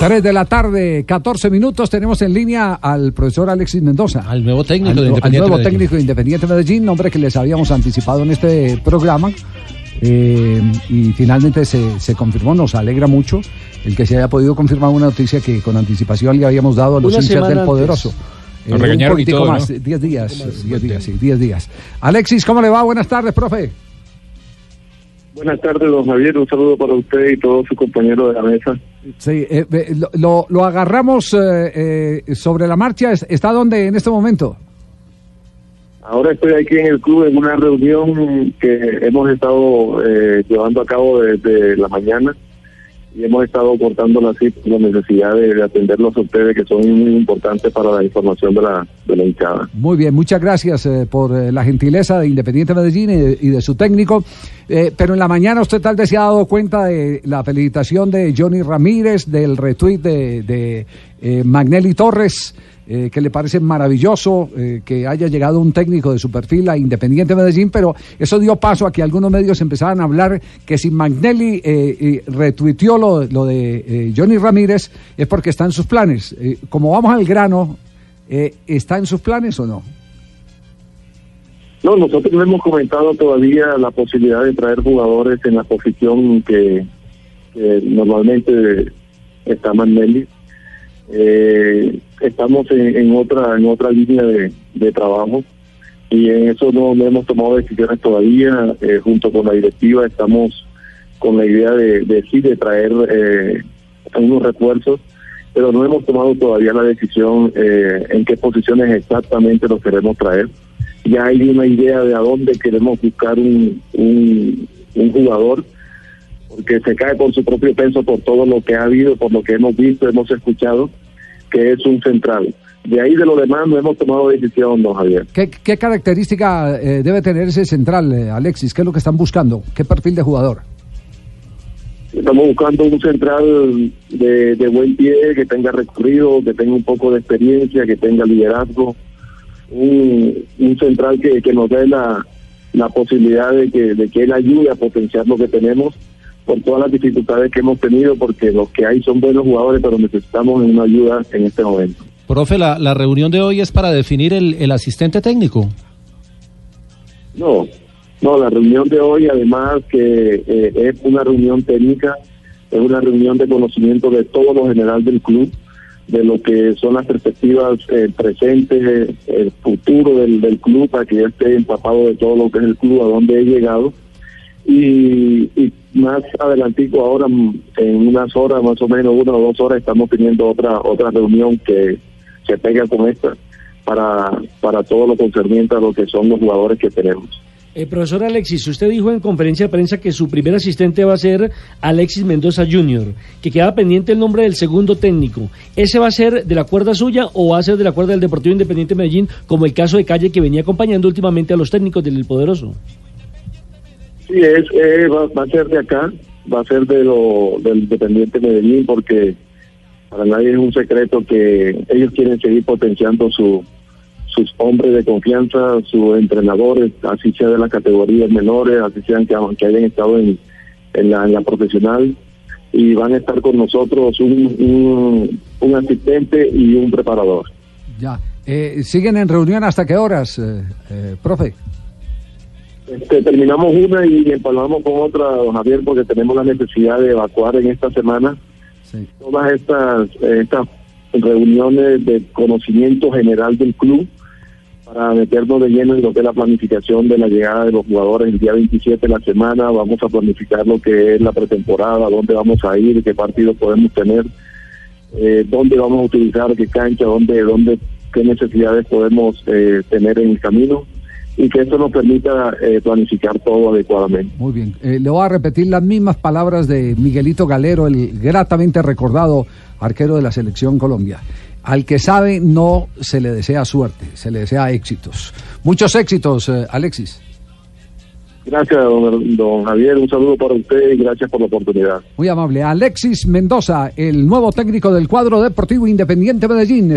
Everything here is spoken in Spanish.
3 de la tarde, 14 minutos. Tenemos en línea al profesor Alexis Mendoza. Al nuevo técnico al, de Independiente al nuevo Medellín. técnico de Independiente Medellín, nombre que les habíamos anticipado en este programa. Eh, y finalmente se, se confirmó, nos alegra mucho el que se haya podido confirmar una noticia que con anticipación le habíamos dado a los Una hinchas del antes. Poderoso. Nos un poquitico todo, más, ¿no? 10 días, 10 días, sí, 10 días. Alexis, ¿cómo le va? Buenas tardes, profe. Buenas tardes, don Javier. Un saludo para usted y todos sus compañeros de la mesa. Sí, eh, lo, lo- lo agarramos eh, eh, sobre la marcha. ¿Está dónde en este momento? Ahora estoy aquí en el club en una reunión que hemos estado eh, llevando a cabo desde la mañana y hemos estado cortando la cita la necesidad de, de atenderlos a ustedes que son muy importantes para la información de la, de la hinchada. Muy bien, muchas gracias eh, por eh, la gentileza de Independiente Medellín y de, y de su técnico. Eh, pero en la mañana usted tal vez se ha dado cuenta de la felicitación de Johnny Ramírez, del retweet de, de Magnelli Torres, eh, que le parece maravilloso eh, que haya llegado un técnico de su perfil a Independiente Medellín, pero eso dio paso a que algunos medios empezaran a hablar que si Magnelli eh, retuiteó lo, lo de eh, Johnny Ramírez es porque está en sus planes. Eh, como vamos al grano, ¿está en sus planes o no? No, nosotros no hemos comentado todavía la posibilidad de traer jugadores en la posición que, normalmente está Manelli. Eh, estamos en, en otra en otra línea de, de trabajo y en eso no, hemos tomado decisiones todavía. Eh, junto con la directiva estamos con la idea de, de sí de traer eh, unos refuerzos, pero no hemos tomado todavía la decisión eh, en qué posiciones exactamente los queremos traer ya hay una idea de a dónde queremos buscar un, un, un jugador, porque se cae por su propio peso por todo lo que ha habido, por lo que hemos visto, hemos escuchado, que es un central. De ahí de lo demás no hemos tomado decisión, don Javier. ¿Qué, qué característica eh, debe tener ese central, eh, Alexis? ¿Qué es lo que están buscando? ¿Qué perfil de jugador? Estamos buscando un central de, de buen pie, que tenga recorrido, que tenga un poco de experiencia, que tenga liderazgo, un, un central que, que nos dé la, la posibilidad de que, de que él ayude a potenciar lo que tenemos por todas las dificultades que hemos tenido, porque los que hay son buenos jugadores, pero necesitamos una ayuda en este momento. Profe, la, la reunión de hoy es para definir el, el asistente técnico. No, no, la reunión de hoy, además que eh, es una reunión técnica, es una reunión de conocimiento de todo lo general del club, de lo que son las perspectivas eh, presentes, el futuro del, del club, para que yo esté empapado de todo lo que es el club, a dónde he llegado. Y, más adelantico ahora, mm, en unas horas, más o menos una o dos horas, estamos teniendo otra otra reunión que se pega con esta para, para todo lo concerniente a lo que son los jugadores que tenemos. Eh, profesor Alexis, usted dijo en conferencia de prensa que su primer asistente va a ser Alexis Mendoza Jr., que queda pendiente el nombre del segundo técnico. ¿Ese va a ser de la cuerda suya o va a ser de la cuerda del Deportivo Independiente Medellín, como el caso de Calle que venía acompañando últimamente a los técnicos del Poderoso? Sí, es, eh, va, va a ser de acá, va a ser de lo, del Independiente Medellín, porque para nadie es un secreto que ellos quieren seguir potenciando su, sus hombres de confianza, sus entrenadores, así sea de las categorías menores, así sean que, hayan estado en, en la profesional, y van a estar con nosotros un, un, un asistente y un preparador. Ya. Eh, ¿Siguen en reunión hasta qué horas, eh, eh, profe? Este, terminamos una y empalmamos con otra, don Javier, porque tenemos la necesidad de evacuar en esta semana Sí. todas estas, estas reuniones de conocimiento general del club para meternos de lleno en lo que es la planificación de la llegada de los jugadores el día 27 de la semana. Vamos a planificar lo que es la pretemporada, dónde vamos a ir, qué partidos podemos tener, eh, dónde vamos a utilizar, qué cancha, dónde, dónde, qué necesidades podemos eh, tener en el camino. Y que esto nos permita eh, planificar todo adecuadamente. Muy bien. Eh, le voy a repetir las mismas palabras de Miguelito Galero, el gratamente recordado arquero de la selección Colombia. Al que sabe no se le desea suerte, se le desea éxitos. Muchos éxitos, eh, Alexis. Gracias, don, don, Javier. Un saludo para usted y gracias por la oportunidad. Muy amable. Alexis Mendoza, el nuevo técnico del cuadro deportivo Independiente Medellín.